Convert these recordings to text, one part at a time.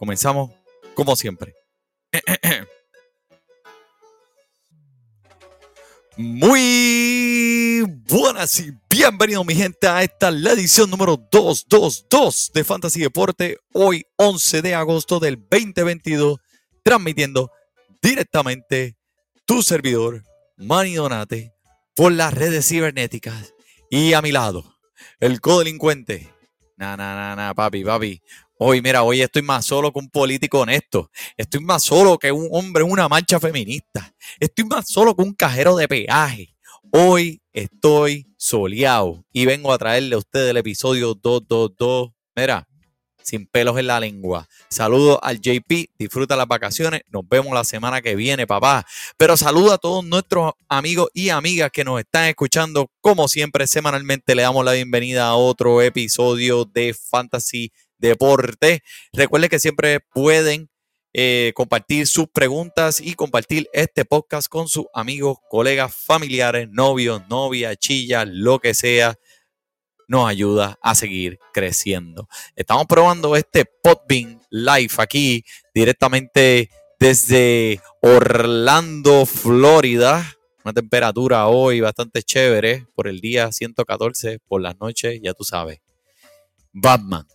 Comenzamos como siempre. Muy buenas y bienvenidos mi gente a esta la edición número 222 de Fantasy Deporte, hoy 11 de agosto del 2022, transmitiendo directamente tu servidor, Manny Donate, por las redes cibernéticas y a mi lado, el codelincuente. Na, na, na, na, papi, papi. Hoy, mira, hoy estoy más solo que un político honesto. Estoy más solo que un hombre en una marcha feminista. Estoy más solo que un cajero de peaje. Hoy estoy soleado y vengo a traerle a ustedes el episodio 222. Mira, sin pelos en la lengua. Saludos al JP, disfruta las vacaciones, nos vemos la semana que viene, papá. Pero saludo a todos nuestros amigos y amigas que nos están escuchando. Como siempre, semanalmente le damos la bienvenida a otro episodio de Fantasy Deporte. Recuerden que siempre pueden eh, compartir sus preguntas y compartir este podcast con sus amigos, colegas, familiares, novios, novias, chillas, lo que sea nos ayuda a seguir creciendo. Estamos probando este Podbean Live aquí directamente desde Orlando, Florida. Una temperatura hoy bastante chévere por el día 114, por las noches, ya tú sabes. Batman.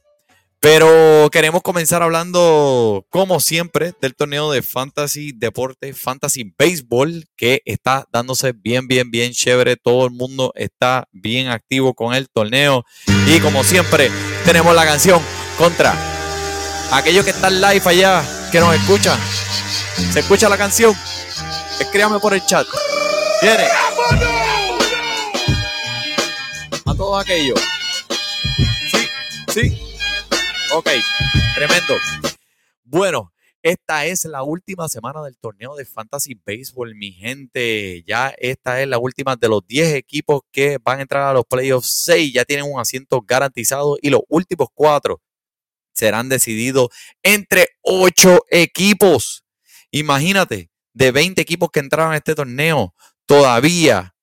Pero queremos comenzar hablando, como siempre, del torneo de Fantasy Deporte, Fantasy Baseball, que está dándose bien, bien, bien chévere. Todo el mundo está bien activo con el torneo. Y como siempre, tenemos la canción contra aquellos que están live allá, que nos escuchan. ¿Se escucha la canción? Escríbame por el chat. Viene. A todos aquellos. Sí, sí. Ok, tremendo. Bueno, esta es la última semana del torneo de Fantasy Baseball, mi gente. Ya esta es la última de los 10 equipos que van a entrar a los playoffs. 6 ya tienen un asiento garantizado y los últimos 4 serán decididos entre 8 equipos. Imagínate, de 20 equipos que entraron a este torneo, todavía,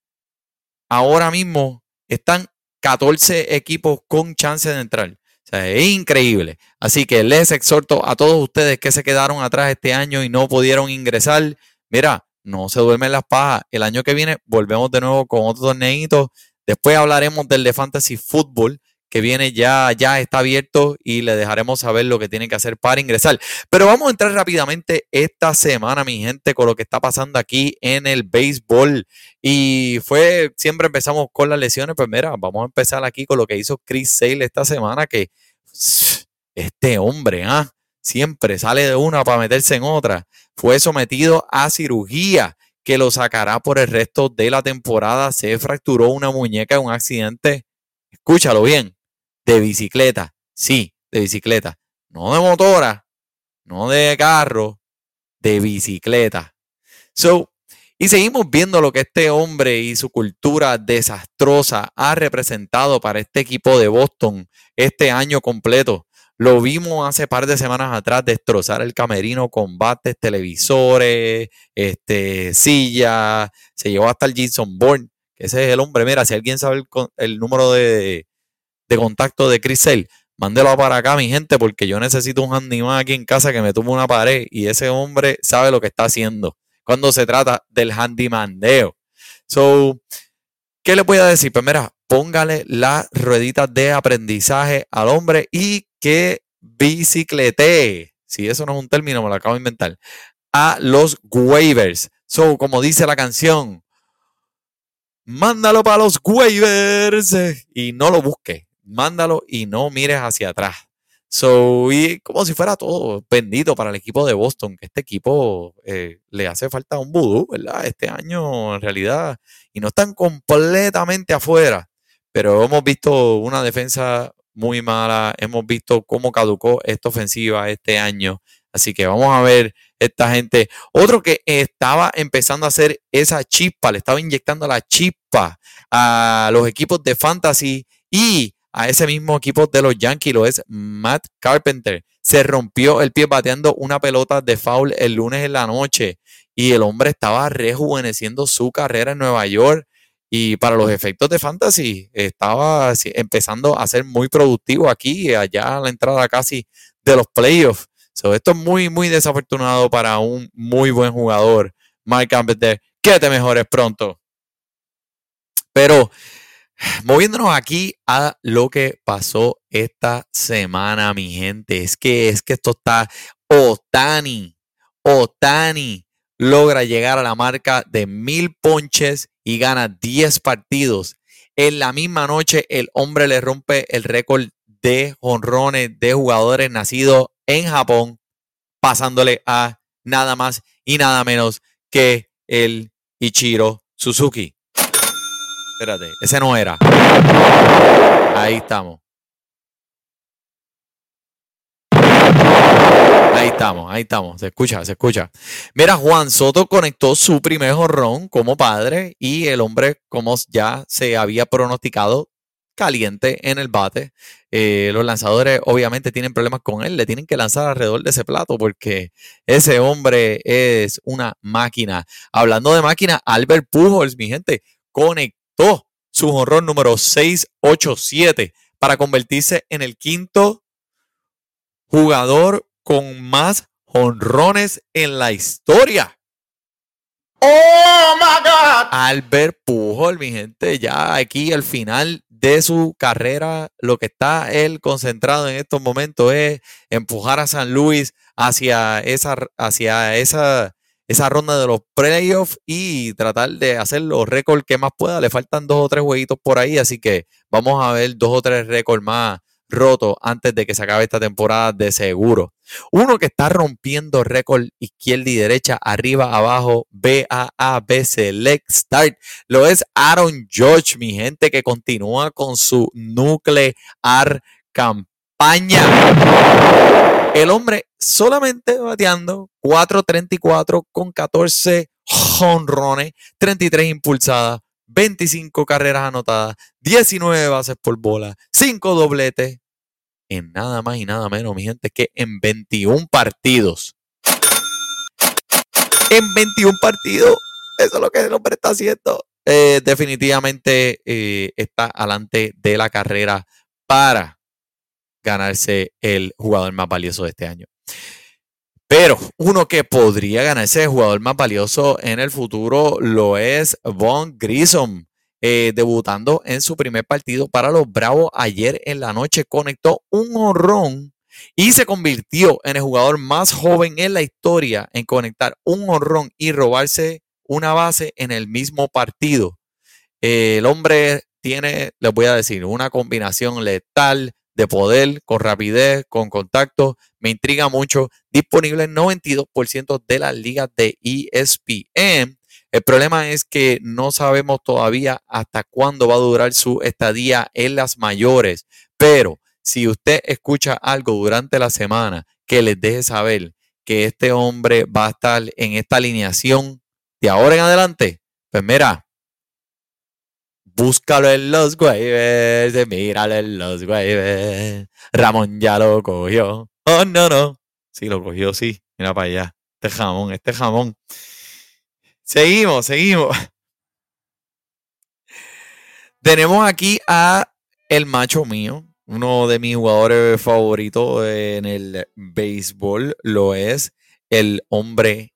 ahora mismo, están 14 equipos con chance de entrar es increíble. Así que les exhorto a todos ustedes que se quedaron atrás este año y no pudieron ingresar. Mira, no se duermen las pajas. El año que viene volvemos de nuevo con otro torneito. Después hablaremos del de Fantasy Football, que viene ya, ya está abierto y le dejaremos saber lo que tienen que hacer para ingresar. Pero vamos a entrar rápidamente esta semana, mi gente, con lo que está pasando aquí en el béisbol. Y fue, siempre empezamos con las lesiones, pues mira, vamos a empezar aquí con lo que hizo Chris Sale esta semana, que este hombre, ¿ah? Siempre sale de una para meterse en otra. Fue sometido a cirugía que lo sacará por el resto de la temporada. Se fracturó una muñeca en un accidente. Escúchalo bien de bicicleta. Sí, de bicicleta. No de motora, no de carro, de bicicleta. So, y seguimos viendo lo que este hombre y su cultura desastrosa ha representado para este equipo de Boston este año completo. Lo vimos hace par de semanas atrás destrozar el camerino, combates, televisores, este, sillas. Se llevó hasta el Jason Bourne, que ese es el hombre. Mira, si alguien sabe el número de, de contacto de Crisel, mándelo para acá, mi gente, porque yo necesito un handyman aquí en casa que me tome una pared y ese hombre sabe lo que está haciendo cuando se trata del handymandeo. So, ¿qué le voy a decir? Pues mira, póngale las rueditas de aprendizaje al hombre y que bicicletee. Si eso no es un término, me lo acabo de inventar. A los waivers. So, como dice la canción, mándalo para los waivers y no lo busque mándalo y no mires hacia atrás. So, y como si fuera todo bendito para el equipo de Boston, que este equipo eh, le hace falta un vudú, ¿verdad? Este año en realidad, y no están completamente afuera, pero hemos visto una defensa muy mala, hemos visto cómo caducó esta ofensiva este año, así que vamos a ver esta gente. Otro que estaba empezando a hacer esa chispa, le estaba inyectando la chispa a los equipos de fantasy y a ese mismo equipo de los Yankees, lo es Matt Carpenter. Se rompió el pie bateando una pelota de foul el lunes en la noche y el hombre estaba rejuveneciendo su carrera en Nueva York y para los efectos de fantasy estaba empezando a ser muy productivo aquí, allá a la entrada casi de los playoffs. esto es muy, muy desafortunado para un muy buen jugador. Mike Campbell, que te mejores pronto. Pero moviéndonos aquí a lo que pasó esta semana, mi gente. Es que, es que esto está Otani. Otani logra llegar a la marca de mil ponches y gana 10 partidos. En la misma noche, el hombre le rompe el récord de honrones de jugadores nacidos en Japón, pasándole a nada más y nada menos que el Ichiro Suzuki. Espérate, ese no era. Ahí estamos. Ahí estamos, ahí estamos. Se escucha, se escucha. Mira, Juan Soto conectó su primer jorrón como padre y el hombre, como ya se había pronosticado, caliente en el bate. Eh, los lanzadores obviamente tienen problemas con él, le tienen que lanzar alrededor de ese plato porque ese hombre es una máquina. Hablando de máquina, Albert Pujols, mi gente, conectó su jorrón número 687 para convertirse en el quinto jugador con más honrones en la historia. ¡Oh, my God! Albert Pujol, mi gente, ya aquí al final de su carrera, lo que está él concentrado en estos momentos es empujar a San Luis hacia esa, hacia esa, esa ronda de los playoffs y tratar de hacer los récords que más pueda. Le faltan dos o tres jueguitos por ahí, así que vamos a ver dos o tres récords más roto antes de que se acabe esta temporada de seguro. Uno que está rompiendo récord izquierda y derecha, arriba, abajo, B, A, A, B, Select, Start. Lo es Aaron George, mi gente, que continúa con su nuclear campaña. El hombre solamente bateando 4.34 con 14 honrones, 33 impulsadas, 25 carreras anotadas, 19 bases por bola, 5 dobletes, en nada más y nada menos, mi gente, que en 21 partidos. En 21 partidos, eso es lo que el hombre está haciendo. Eh, definitivamente eh, está alante de la carrera para ganarse el jugador más valioso de este año. Pero uno que podría ganarse el jugador más valioso en el futuro lo es Von Grissom. Eh, debutando en su primer partido para los Bravos ayer en la noche, conectó un honrón y se convirtió en el jugador más joven en la historia en conectar un honrón y robarse una base en el mismo partido. El hombre tiene, les voy a decir, una combinación letal de poder, con rapidez, con contacto. Me intriga mucho. Disponible en 92% de las ligas de ESPN. El problema es que no sabemos todavía hasta cuándo va a durar su estadía en las mayores, pero si usted escucha algo durante la semana que les deje saber que este hombre va a estar en esta alineación de ahora en adelante, pues mira, búscalo en los waivers, míralo en los waivers. Ramón ya lo cogió. Oh, no, no. Sí, lo cogió, sí. Mira para allá. Este jamón, este jamón. Seguimos, seguimos. Tenemos aquí a el macho mío, uno de mis jugadores favoritos en el béisbol, lo es el hombre,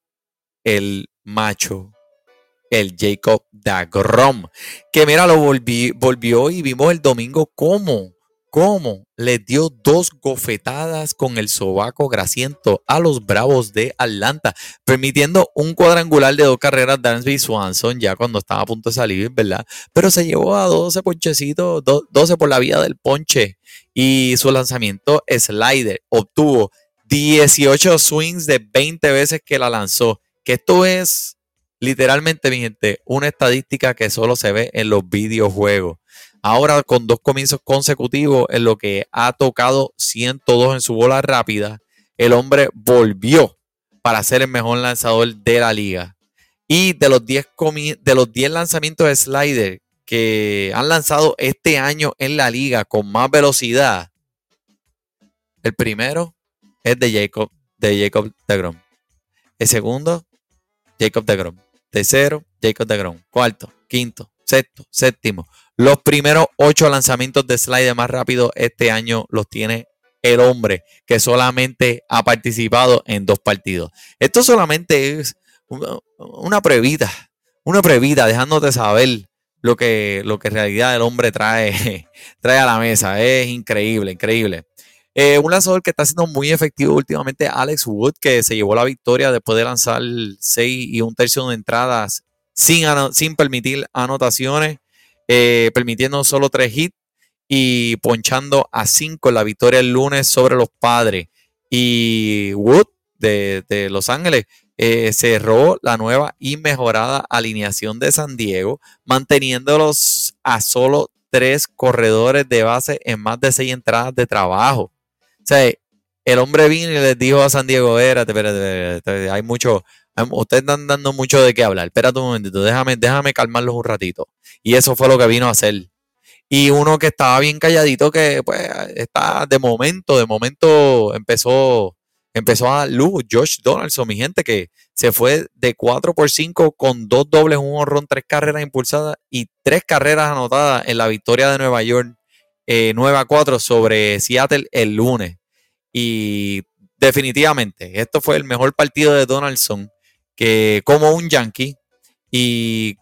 el macho, el Jacob Dagrom, que mira, lo volvió y vimos el domingo cómo cómo le dio dos gofetadas con el sobaco grasiento a los Bravos de Atlanta, permitiendo un cuadrangular de dos carreras Dansby Swanson ya cuando estaba a punto de salir, ¿verdad? Pero se llevó a 12 ponchecitos, 12 por la vía del ponche y su lanzamiento slider obtuvo 18 swings de 20 veces que la lanzó, que esto es literalmente, mi gente, una estadística que solo se ve en los videojuegos. Ahora con dos comienzos consecutivos en lo que ha tocado 102 en su bola rápida, el hombre volvió para ser el mejor lanzador de la liga. Y de los 10, de los 10 lanzamientos de slider que han lanzado este año en la liga con más velocidad, el primero es de Jacob, de Jacob DeGrom. El segundo, Jacob DeGrom. Tercero, Jacob DeGrom. Cuarto, quinto, sexto, séptimo. Los primeros ocho lanzamientos de slider más rápido este año los tiene el hombre que solamente ha participado en dos partidos. Esto solamente es una, previta, una previta, dejándote saber lo que, lo que en realidad el hombre trae, trae a la mesa. Es increíble, increíble. Eh, un lanzador que está siendo muy efectivo últimamente, Alex Wood, que se llevó la victoria después de lanzar 6 y un tercio de entradas sin, permitir anotaciones, eh, permitiendo solo 3 hits y ponchando a 5 en la victoria el lunes sobre los padres. Y Wood de, de Los Ángeles eh, cerró la nueva y mejorada alineación de San Diego, manteniéndolos a solo tres corredores de base en más de seis entradas de trabajo. Sea, el hombre vino y les dijo a San Diego, espérate, espérate, hay mucho, ustedes están dando mucho de qué hablar, espérate un momentito, déjame, déjame calmarlos un ratito. Y eso fue lo que vino a hacer. Y uno que estaba bien calladito, que pues está de momento, de momento empezó empezó a luz Josh Donaldson, mi gente, que se fue de 4 por 5 con dos dobles, un honrón, tres carreras impulsadas y tres carreras anotadas en la victoria de Nueva York 9 eh, a 4 sobre Seattle el lunes. Y definitivamente, esto fue el mejor partido de Donaldson que como un Yankee y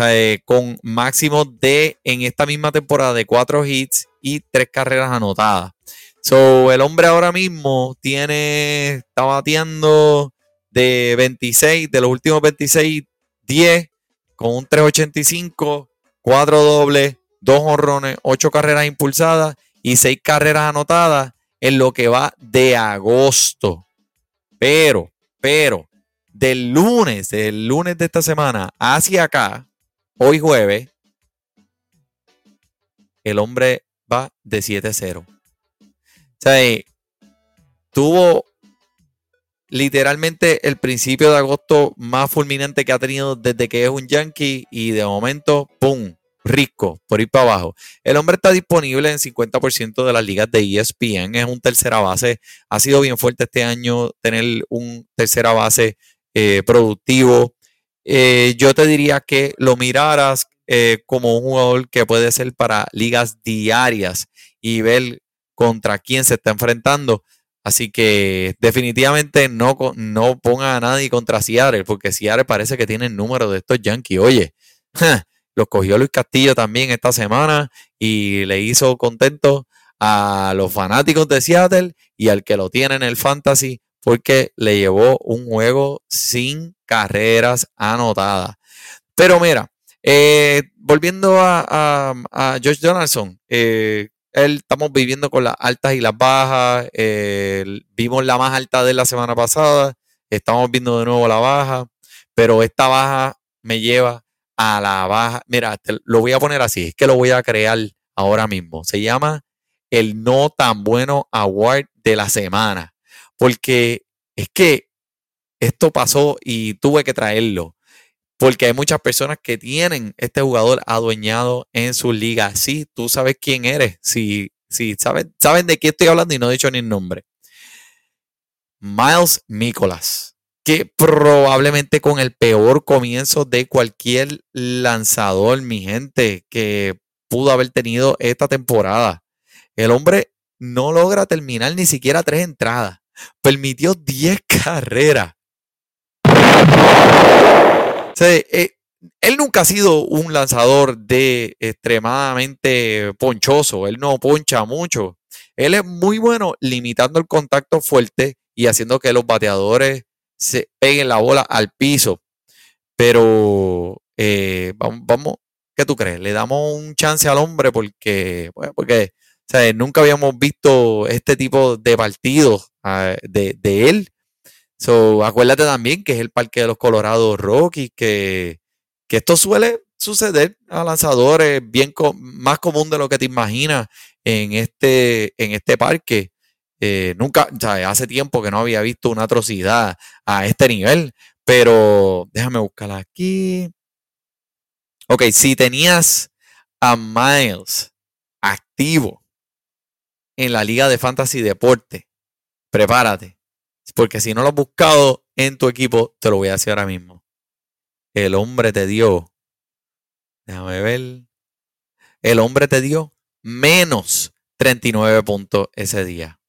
eh, con máximo de en esta misma temporada de cuatro hits y tres carreras anotadas. So, el hombre ahora mismo tiene, está bateando de 26, de los últimos 26, 10, con un 385, 4 dobles, 2 honrones, 8 carreras impulsadas y 6 carreras anotadas en lo que va de agosto. Pero, pero, del lunes, del lunes de esta semana hacia acá, hoy jueves, el hombre va de 7-0 sea, tuvo literalmente el principio de agosto más fulminante que ha tenido desde que es un Yankee y de momento, ¡pum! Rico, por ir para abajo. El hombre está disponible en 50% de las ligas de ESPN, es un tercera base. Ha sido bien fuerte este año tener un tercera base eh, productivo. Eh, yo te diría que lo miraras eh, como un jugador que puede ser para ligas diarias y ver contra quién se está enfrentando. Así que definitivamente no, no ponga a nadie contra Seattle, porque Seattle parece que tiene el número de estos Yankees. Oye, los cogió Luis Castillo también esta semana y le hizo contento a los fanáticos de Seattle y al que lo tiene en el fantasy porque le llevó un juego sin carreras anotadas. Pero mira, eh, volviendo a, a, George Donaldson, eh, él, estamos viviendo con las altas y las bajas. vimos la más alta de la semana pasada. Estamos viendo de nuevo la baja. Pero esta baja me lleva a la baja. Mira, lo voy a poner así. Es que lo voy a crear ahora mismo. Se llama el no tan bueno award de la semana. Porque es que esto pasó y tuve que traerlo porque hay muchas personas que tienen este jugador adueñado en su liga. Sí, tú sabes quién eres. Sí, sí, saben, de qué estoy hablando y no he dicho ni el nombre. Miles Nicholas, que probablemente con el peor comienzo de cualquier lanzador, mi gente, que pudo haber tenido esta temporada. El hombre no logra terminar ni siquiera tres entradas. Permitió 10 carreras. Eh, él nunca ha sido un lanzador de extremadamente ponchoso. Él no poncha mucho. Él es muy bueno limitando el contacto fuerte y haciendo que los bateadores se peguen la bola al piso. Pero eh, vamos, vamos, ¿qué tú crees? Le damos un chance al hombre porque, porque nunca habíamos visto este tipo de partidos ah, de, de él So, acuérdate también que es el parque de los Colorados Rockies, que, esto suele suceder a lanzadores bien más común de lo que te imaginas en este, en este parque. Eh, nunca, hace tiempo que no había visto una atrocidad a este nivel, pero déjame buscarla aquí. Ok, si tenías a Miles activo en la Liga de Fantasy Deporte, prepárate, porque si no lo has buscado en tu equipo, te lo voy a decir ahora mismo. El hombre te dio, déjame ver, el hombre te dio menos 39 puntos ese día.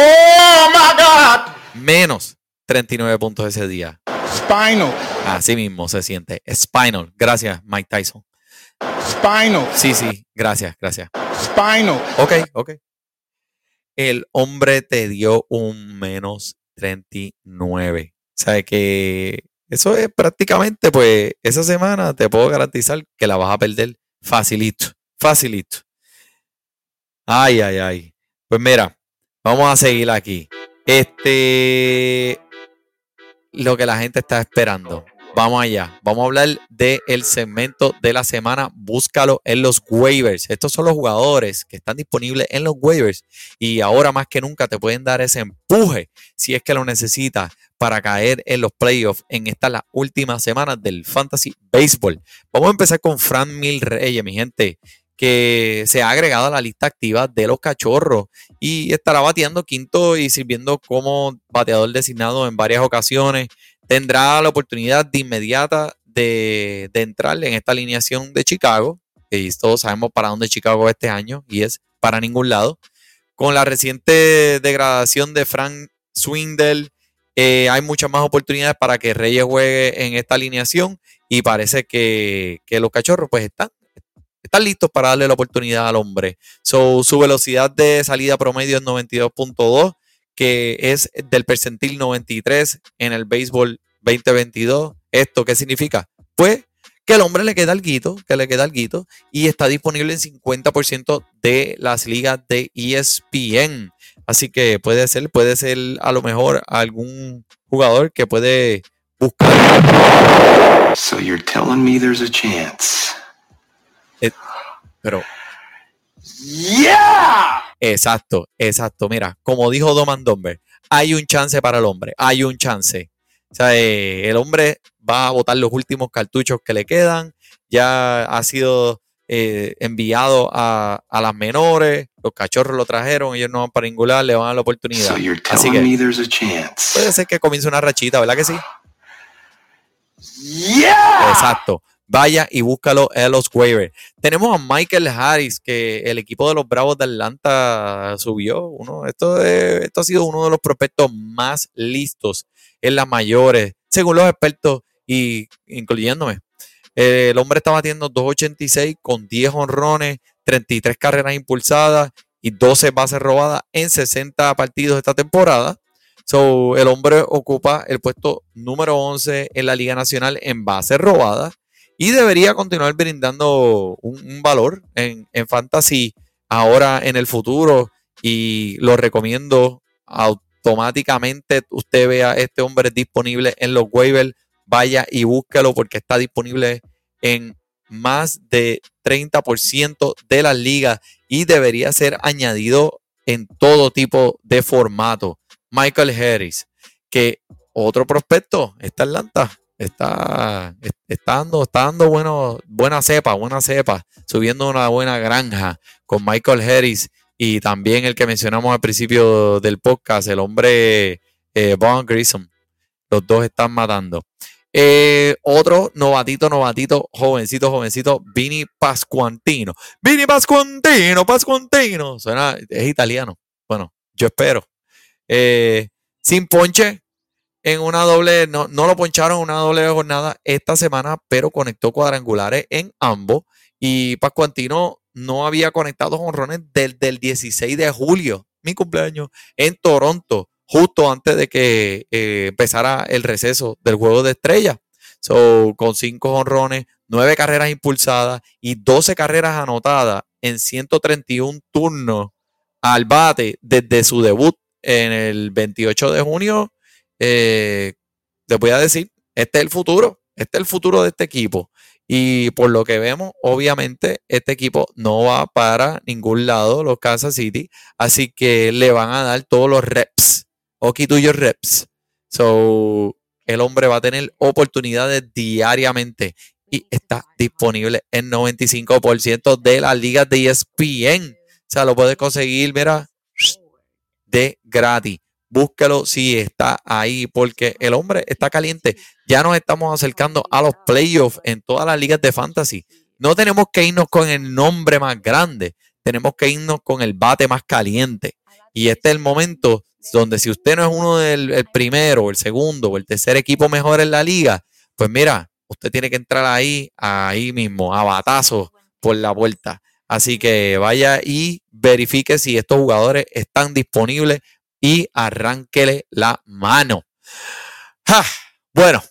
Oh my God. Menos 39 puntos ese día. Spinal. Así mismo se siente. Spinal. Gracias, Mike Tyson. Spinal. Sí, sí, gracias, gracias. Spinal. Ok, ok. El hombre te dio un menos 39. O sea que eso es prácticamente, pues, esa semana te puedo garantizar que la vas a perder facilito, facilito. Ay, ay, ay. Pues mira, vamos a seguir aquí. Este, lo que la gente está esperando. Vamos allá. Vamos a hablar del segmento de la semana. Búscalo en los waivers. Estos son los jugadores que están disponibles en los waivers y ahora más que nunca te pueden dar ese empuje si es que lo necesitas para caer en los playoffs en estas las últimas semanas del Fantasy Baseball. Vamos a empezar con Fran Mil Reyes, mi gente, que se ha agregado a la lista activa de los cachorros y estará bateando quinto y sirviendo como bateador designado en varias ocasiones tendrá la oportunidad de inmediata de, entrar en esta alineación de Chicago, y todos sabemos para dónde Chicago este año, y es para ningún lado. Con la reciente degradación de Frank Swindle, eh, hay muchas más oportunidades para que Reyes juegue en esta alineación y parece que, los cachorros pues están, están listos para darle la oportunidad al hombre. su velocidad de salida promedio es 92.2 que es del percentil 93 en el béisbol 2022. ¿Esto qué significa? Pues que el hombre le queda el guito, que le queda el guito, y está disponible en 50% de las ligas de ESPN. Así que puede ser, puede ser a lo mejor algún jugador que puede buscar. So you're telling me there's a chance. Eh, pero. Yeah. Exacto, exacto. Mira, como dijo Doman Domber, hay un chance para el hombre, hay un chance. O sea, eh, el hombre va a botar los últimos cartuchos que le quedan, ya ha sido eh, enviado a, las menores, los cachorros lo trajeron, ellos no van para ningún le van a dar la oportunidad. Así que puede ser que comience una rachita, ¿verdad que sí? Yeah. Exacto vaya y búscalo en los waivers. Tenemos a Michael Harris, que el equipo de los Bravos de Atlanta subió. Uno, esto, ha sido uno de los prospectos más listos en las mayores, según los expertos y incluyéndome. el hombre está batiendo 2.86 con 10 honrones, 33 carreras impulsadas y 12 bases robadas en 60 partidos esta temporada. So, el hombre ocupa el puesto número 11 en la Liga Nacional en bases robadas y debería continuar brindando un, valor en, fantasy ahora en el futuro y lo recomiendo automáticamente usted vea este hombre disponible en los waivers vaya y búsquelo porque está disponible en más de 30% de las ligas y debería ser añadido en todo tipo de formato. Michael Harris, que otro prospecto está Atlanta, está, está dando, está dando bueno, buena cepa, buena cepa, subiendo una buena granja con Michael Harris y también el que mencionamos al principio del podcast, el hombre eh, Von Grissom. Los dos están matando. Eh, otro novatito, novatito, jovencito, jovencito, Vini Pascuantino. Vini Pascuantino, Pascuantino. Suena, es italiano. Bueno, yo espero. Eh, sin ponche, en una doble, no, no lo poncharon en una doble jornada esta semana, pero conectó cuadrangulares en ambos. Y Pascuantino no había conectado jonrones desde el 16 de julio, mi cumpleaños, en Toronto, justo antes de que eh, empezara el receso del juego de estrella. So, con cinco jonrones, nueve carreras impulsadas y 12 carreras anotadas en 131 turnos al bate desde su debut en el 28 de junio eh, les voy a decir, este es el futuro, este es el futuro de este equipo. Y por lo que vemos, obviamente, este equipo no va para ningún lado, los Kansas City. Así que le van a dar todos los reps. Ok, tuyos reps. So, el hombre va a tener oportunidades diariamente y está disponible en 95% de las ligas de ESPN. O sea, lo puedes conseguir, mira, de gratis búsquelo si está ahí, porque el hombre está caliente. Ya nos estamos acercando a los playoffs en todas las ligas de fantasy. No tenemos que irnos con el nombre más grande, tenemos que irnos con el bate más caliente. Y este es el momento donde si usted no es uno del el primero, el segundo, o el tercer equipo mejor en la liga, pues mira, usted tiene que entrar ahí, ahí mismo, a batazos por la puerta. Así que vaya y verifique si estos jugadores están disponibles y arránquele la mano. ¡Ja! Bueno,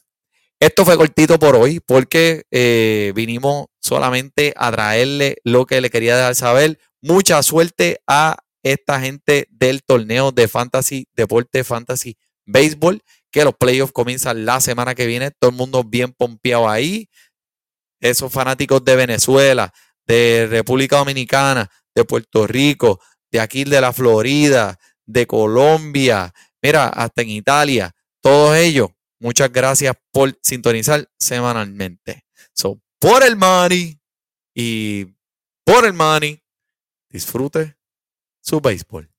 esto fue cortito por hoy porque eh, vinimos solamente a traerle lo que le quería dar saber. Mucha suerte a esta gente del torneo de Fantasy, Deporte Fantasy Béisbol, que los playoffs comienzan la semana que viene. Todo el mundo bien pompeado ahí. Esos fanáticos de Venezuela, de República Dominicana, de Puerto Rico, de aquí de la Florida, de Colombia, mira, hasta en Italia, todos ellos, muchas gracias por sintonizar semanalmente. So, por el money y por el money, disfrute su béisbol.